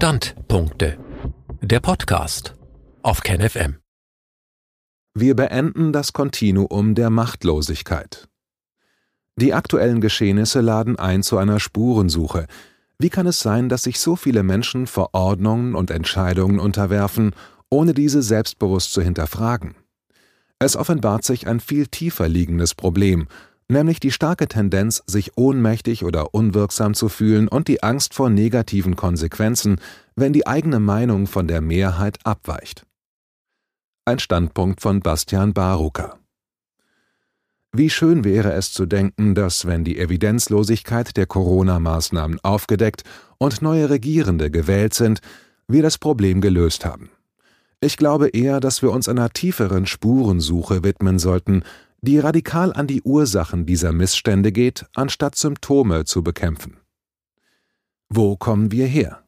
Standpunkte. Der Podcast auf KenFM. Wir beenden das Kontinuum der Machtlosigkeit. Die aktuellen Geschehnisse laden ein zu einer Spurensuche. Wie kann es sein, dass sich so viele Menschen Verordnungen und Entscheidungen unterwerfen, ohne diese selbstbewusst zu hinterfragen? Es offenbart sich ein viel tiefer liegendes Problem, nämlich die starke Tendenz, sich ohnmächtig oder unwirksam zu fühlen und die Angst vor negativen Konsequenzen, wenn die eigene Meinung von der Mehrheit abweicht. Ein Standpunkt von Bastian Barucker. Wie schön wäre es zu denken, dass, wenn die Evidenzlosigkeit der Corona-Maßnahmen aufgedeckt und neue Regierende gewählt sind, wir das Problem gelöst haben. Ich glaube eher, dass wir uns einer tieferen Spurensuche widmen sollten, die radikal an die Ursachen dieser Missstände geht, anstatt Symptome zu bekämpfen. Wo kommen wir her?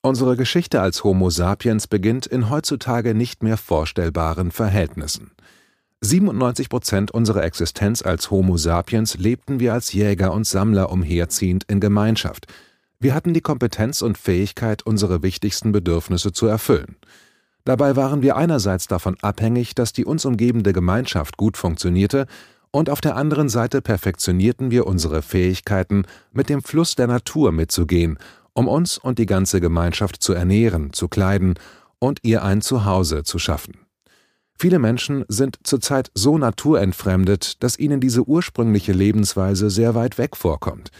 Unsere Geschichte als Homo sapiens beginnt in heutzutage nicht mehr vorstellbaren Verhältnissen. 97 Prozent unserer Existenz als Homo sapiens lebten wir als Jäger und Sammler umherziehend in Gemeinschaft. Wir hatten die Kompetenz und Fähigkeit, unsere wichtigsten Bedürfnisse zu erfüllen. Dabei waren wir einerseits davon abhängig, dass die uns umgebende Gemeinschaft gut funktionierte, und auf der anderen Seite perfektionierten wir unsere Fähigkeiten, mit dem Fluss der Natur mitzugehen, um uns und die ganze Gemeinschaft zu ernähren, zu kleiden und ihr ein Zuhause zu schaffen. Viele Menschen sind zurzeit so naturentfremdet, dass ihnen diese ursprüngliche Lebensweise sehr weit weg vorkommt.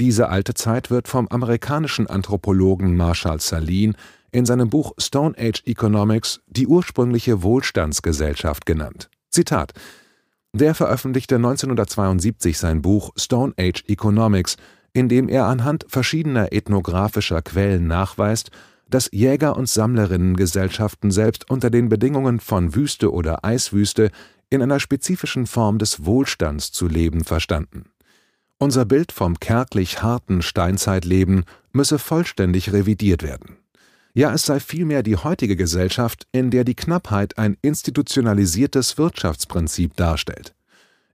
Diese alte Zeit wird vom amerikanischen Anthropologen Marshall Saline in seinem Buch Stone Age Economics die ursprüngliche Wohlstandsgesellschaft genannt. Zitat Der veröffentlichte 1972 sein Buch Stone Age Economics, in dem er anhand verschiedener ethnographischer Quellen nachweist, dass Jäger- und Sammlerinnengesellschaften selbst unter den Bedingungen von Wüste oder Eiswüste in einer spezifischen Form des Wohlstands zu leben verstanden. Unser Bild vom kärglich harten Steinzeitleben müsse vollständig revidiert werden. Ja, es sei vielmehr die heutige Gesellschaft, in der die Knappheit ein institutionalisiertes Wirtschaftsprinzip darstellt.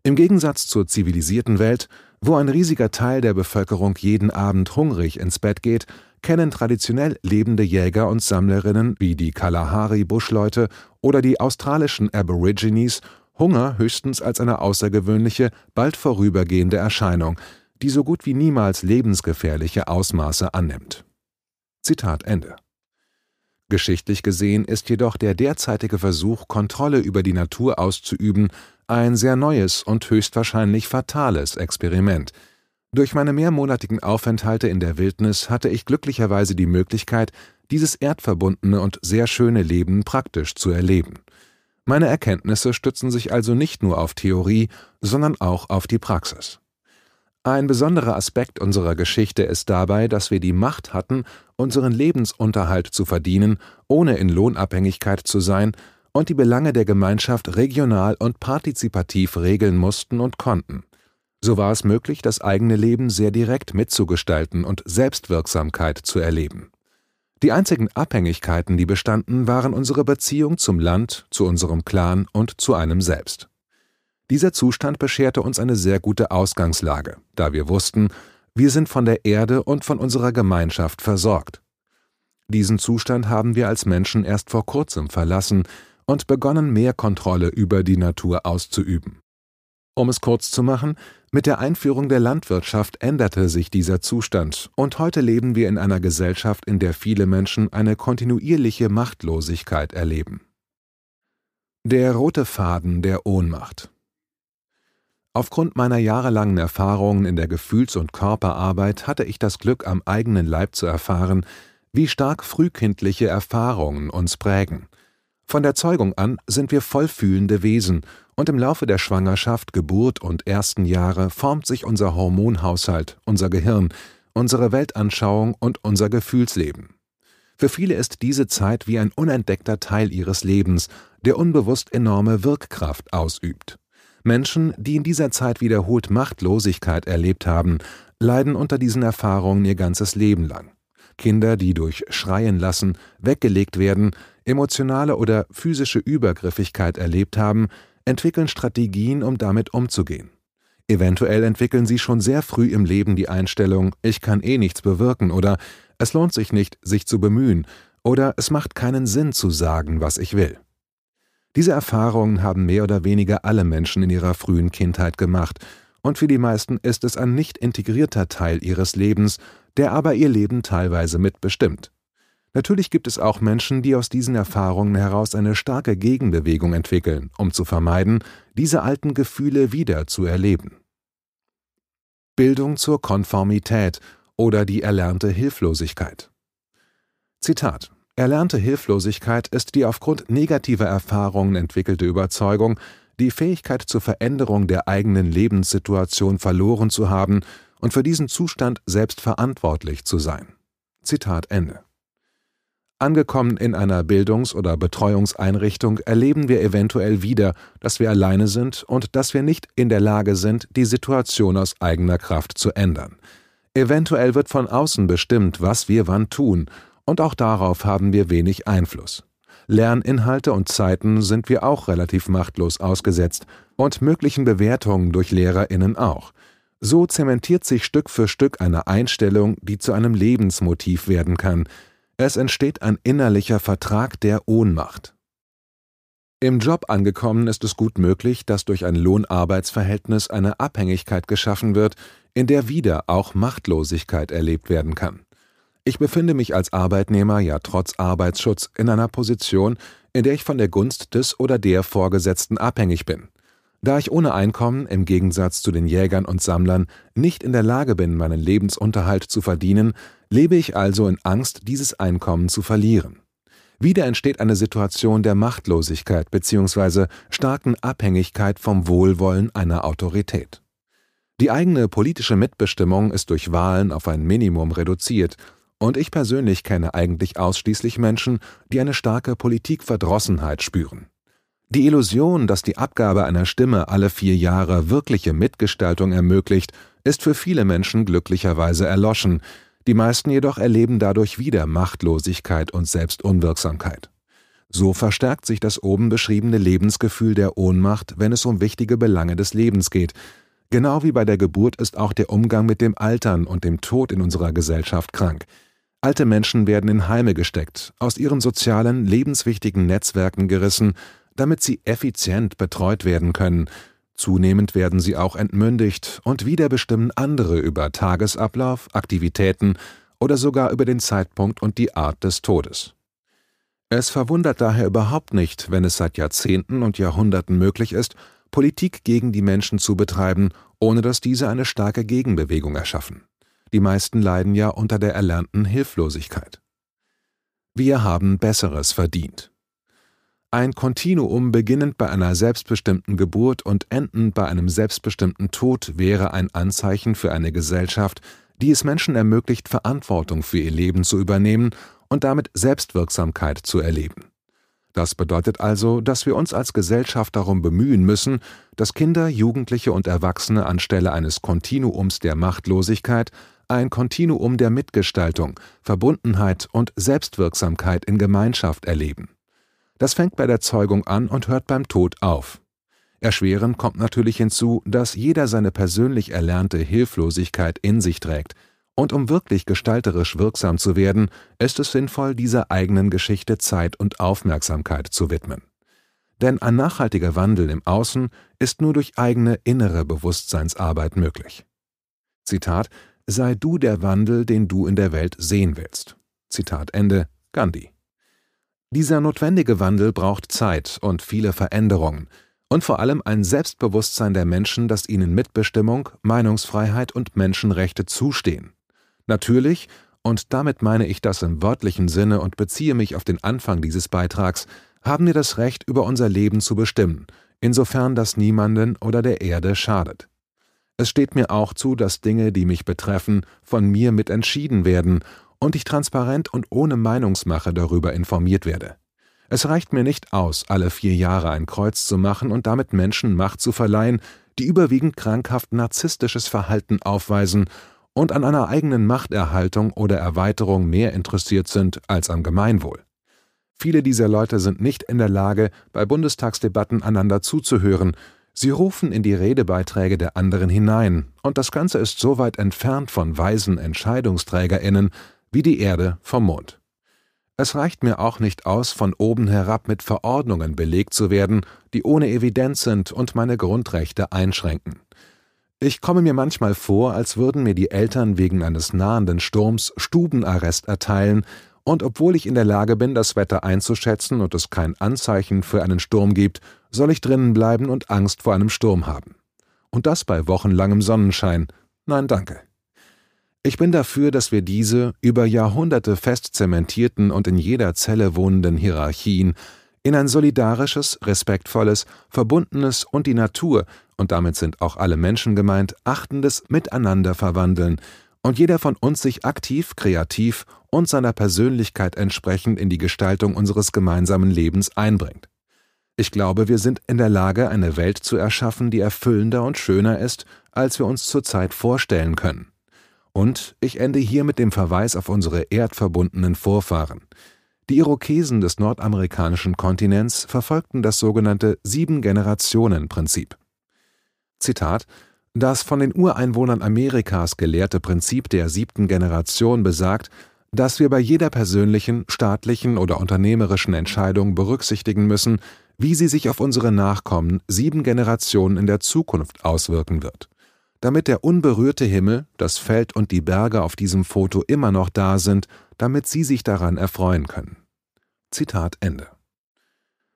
Im Gegensatz zur zivilisierten Welt, wo ein riesiger Teil der Bevölkerung jeden Abend hungrig ins Bett geht, kennen traditionell lebende Jäger und Sammlerinnen wie die Kalahari-Buschleute oder die australischen Aborigines Hunger höchstens als eine außergewöhnliche, bald vorübergehende Erscheinung, die so gut wie niemals lebensgefährliche Ausmaße annimmt. Zitat Ende Geschichtlich gesehen ist jedoch der derzeitige Versuch, Kontrolle über die Natur auszuüben, ein sehr neues und höchstwahrscheinlich fatales Experiment. Durch meine mehrmonatigen Aufenthalte in der Wildnis hatte ich glücklicherweise die Möglichkeit, dieses erdverbundene und sehr schöne Leben praktisch zu erleben. Meine Erkenntnisse stützen sich also nicht nur auf Theorie, sondern auch auf die Praxis. Ein besonderer Aspekt unserer Geschichte ist dabei, dass wir die Macht hatten, unseren Lebensunterhalt zu verdienen, ohne in Lohnabhängigkeit zu sein, und die Belange der Gemeinschaft regional und partizipativ regeln mussten und konnten. So war es möglich, das eigene Leben sehr direkt mitzugestalten und Selbstwirksamkeit zu erleben. Die einzigen Abhängigkeiten, die bestanden, waren unsere Beziehung zum Land, zu unserem Clan und zu einem selbst. Dieser Zustand bescherte uns eine sehr gute Ausgangslage, da wir wussten, wir sind von der Erde und von unserer Gemeinschaft versorgt. Diesen Zustand haben wir als Menschen erst vor kurzem verlassen und begonnen, mehr Kontrolle über die Natur auszuüben. Um es kurz zu machen, mit der Einführung der Landwirtschaft änderte sich dieser Zustand, und heute leben wir in einer Gesellschaft, in der viele Menschen eine kontinuierliche Machtlosigkeit erleben. Der rote Faden der Ohnmacht Aufgrund meiner jahrelangen Erfahrungen in der Gefühls- und Körperarbeit hatte ich das Glück, am eigenen Leib zu erfahren, wie stark frühkindliche Erfahrungen uns prägen. Von der Zeugung an sind wir vollfühlende Wesen, und im Laufe der Schwangerschaft, Geburt und ersten Jahre formt sich unser Hormonhaushalt, unser Gehirn, unsere Weltanschauung und unser Gefühlsleben. Für viele ist diese Zeit wie ein unentdeckter Teil ihres Lebens, der unbewusst enorme Wirkkraft ausübt. Menschen, die in dieser Zeit wiederholt Machtlosigkeit erlebt haben, leiden unter diesen Erfahrungen ihr ganzes Leben lang. Kinder, die durch Schreien lassen, weggelegt werden, emotionale oder physische Übergriffigkeit erlebt haben, entwickeln Strategien, um damit umzugehen. Eventuell entwickeln sie schon sehr früh im Leben die Einstellung, ich kann eh nichts bewirken oder es lohnt sich nicht, sich zu bemühen, oder es macht keinen Sinn zu sagen, was ich will. Diese Erfahrungen haben mehr oder weniger alle Menschen in ihrer frühen Kindheit gemacht, und für die meisten ist es ein nicht integrierter Teil ihres Lebens, der aber ihr Leben teilweise mitbestimmt. Natürlich gibt es auch Menschen, die aus diesen Erfahrungen heraus eine starke Gegenbewegung entwickeln, um zu vermeiden, diese alten Gefühle wieder zu erleben. Bildung zur Konformität oder die erlernte Hilflosigkeit. Zitat Erlernte Hilflosigkeit ist die aufgrund negativer Erfahrungen entwickelte Überzeugung, die Fähigkeit zur Veränderung der eigenen Lebenssituation verloren zu haben und für diesen Zustand selbst verantwortlich zu sein. Zitat Ende. Angekommen in einer Bildungs- oder Betreuungseinrichtung erleben wir eventuell wieder, dass wir alleine sind und dass wir nicht in der Lage sind, die Situation aus eigener Kraft zu ändern. Eventuell wird von außen bestimmt, was wir wann tun, und auch darauf haben wir wenig Einfluss. Lerninhalte und Zeiten sind wir auch relativ machtlos ausgesetzt und möglichen Bewertungen durch Lehrerinnen auch. So zementiert sich Stück für Stück eine Einstellung, die zu einem Lebensmotiv werden kann, es entsteht ein innerlicher Vertrag der Ohnmacht. Im Job angekommen ist es gut möglich, dass durch ein Lohnarbeitsverhältnis eine Abhängigkeit geschaffen wird, in der wieder auch Machtlosigkeit erlebt werden kann. Ich befinde mich als Arbeitnehmer ja trotz Arbeitsschutz in einer Position, in der ich von der Gunst des oder der Vorgesetzten abhängig bin. Da ich ohne Einkommen, im Gegensatz zu den Jägern und Sammlern, nicht in der Lage bin, meinen Lebensunterhalt zu verdienen, lebe ich also in Angst, dieses Einkommen zu verlieren. Wieder entsteht eine Situation der Machtlosigkeit bzw. starken Abhängigkeit vom Wohlwollen einer Autorität. Die eigene politische Mitbestimmung ist durch Wahlen auf ein Minimum reduziert, und ich persönlich kenne eigentlich ausschließlich Menschen, die eine starke Politikverdrossenheit spüren. Die Illusion, dass die Abgabe einer Stimme alle vier Jahre wirkliche Mitgestaltung ermöglicht, ist für viele Menschen glücklicherweise erloschen, die meisten jedoch erleben dadurch wieder Machtlosigkeit und Selbstunwirksamkeit. So verstärkt sich das oben beschriebene Lebensgefühl der Ohnmacht, wenn es um wichtige Belange des Lebens geht. Genau wie bei der Geburt ist auch der Umgang mit dem Altern und dem Tod in unserer Gesellschaft krank. Alte Menschen werden in Heime gesteckt, aus ihren sozialen, lebenswichtigen Netzwerken gerissen, damit sie effizient betreut werden können, Zunehmend werden sie auch entmündigt und wieder bestimmen andere über Tagesablauf, Aktivitäten oder sogar über den Zeitpunkt und die Art des Todes. Es verwundert daher überhaupt nicht, wenn es seit Jahrzehnten und Jahrhunderten möglich ist, Politik gegen die Menschen zu betreiben, ohne dass diese eine starke Gegenbewegung erschaffen. Die meisten leiden ja unter der erlernten Hilflosigkeit. Wir haben Besseres verdient. Ein Kontinuum beginnend bei einer selbstbestimmten Geburt und endend bei einem selbstbestimmten Tod wäre ein Anzeichen für eine Gesellschaft, die es Menschen ermöglicht, Verantwortung für ihr Leben zu übernehmen und damit Selbstwirksamkeit zu erleben. Das bedeutet also, dass wir uns als Gesellschaft darum bemühen müssen, dass Kinder, Jugendliche und Erwachsene anstelle eines Kontinuums der Machtlosigkeit ein Kontinuum der Mitgestaltung, Verbundenheit und Selbstwirksamkeit in Gemeinschaft erleben. Das fängt bei der Zeugung an und hört beim Tod auf. Erschwerend kommt natürlich hinzu, dass jeder seine persönlich erlernte Hilflosigkeit in sich trägt, und um wirklich gestalterisch wirksam zu werden, ist es sinnvoll, dieser eigenen Geschichte Zeit und Aufmerksamkeit zu widmen. Denn ein nachhaltiger Wandel im Außen ist nur durch eigene innere Bewusstseinsarbeit möglich. Zitat Sei du der Wandel, den du in der Welt sehen willst. Zitat Ende Gandhi. Dieser notwendige Wandel braucht Zeit und viele Veränderungen und vor allem ein Selbstbewusstsein der Menschen, dass ihnen Mitbestimmung, Meinungsfreiheit und Menschenrechte zustehen. Natürlich, und damit meine ich das im wörtlichen Sinne und beziehe mich auf den Anfang dieses Beitrags, haben wir das Recht, über unser Leben zu bestimmen, insofern das niemanden oder der Erde schadet. Es steht mir auch zu, dass Dinge, die mich betreffen, von mir mitentschieden werden und ich transparent und ohne Meinungsmache darüber informiert werde. Es reicht mir nicht aus, alle vier Jahre ein Kreuz zu machen und damit Menschen Macht zu verleihen, die überwiegend krankhaft narzisstisches Verhalten aufweisen und an einer eigenen Machterhaltung oder Erweiterung mehr interessiert sind als am Gemeinwohl. Viele dieser Leute sind nicht in der Lage, bei Bundestagsdebatten einander zuzuhören, sie rufen in die Redebeiträge der anderen hinein, und das Ganze ist so weit entfernt von weisen Entscheidungsträgerinnen, wie die Erde vom Mond. Es reicht mir auch nicht aus, von oben herab mit Verordnungen belegt zu werden, die ohne Evidenz sind und meine Grundrechte einschränken. Ich komme mir manchmal vor, als würden mir die Eltern wegen eines nahenden Sturms Stubenarrest erteilen, und obwohl ich in der Lage bin, das Wetter einzuschätzen und es kein Anzeichen für einen Sturm gibt, soll ich drinnen bleiben und Angst vor einem Sturm haben. Und das bei wochenlangem Sonnenschein. Nein, danke. Ich bin dafür, dass wir diese über Jahrhunderte fest zementierten und in jeder Zelle wohnenden Hierarchien in ein solidarisches, respektvolles, verbundenes und die Natur, und damit sind auch alle Menschen gemeint, achtendes Miteinander verwandeln und jeder von uns sich aktiv, kreativ und seiner Persönlichkeit entsprechend in die Gestaltung unseres gemeinsamen Lebens einbringt. Ich glaube, wir sind in der Lage, eine Welt zu erschaffen, die erfüllender und schöner ist, als wir uns zurzeit vorstellen können. Und ich ende hier mit dem Verweis auf unsere erdverbundenen Vorfahren. Die Irokesen des nordamerikanischen Kontinents verfolgten das sogenannte Sieben-Generationen-Prinzip. Zitat Das von den Ureinwohnern Amerikas gelehrte Prinzip der siebten Generation besagt, dass wir bei jeder persönlichen, staatlichen oder unternehmerischen Entscheidung berücksichtigen müssen, wie sie sich auf unsere Nachkommen sieben Generationen in der Zukunft auswirken wird damit der unberührte Himmel, das Feld und die Berge auf diesem Foto immer noch da sind, damit Sie sich daran erfreuen können. Zitat Ende.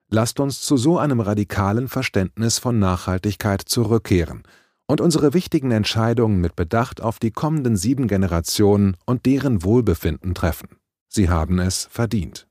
Lasst uns zu so einem radikalen Verständnis von Nachhaltigkeit zurückkehren und unsere wichtigen Entscheidungen mit Bedacht auf die kommenden sieben Generationen und deren Wohlbefinden treffen. Sie haben es verdient.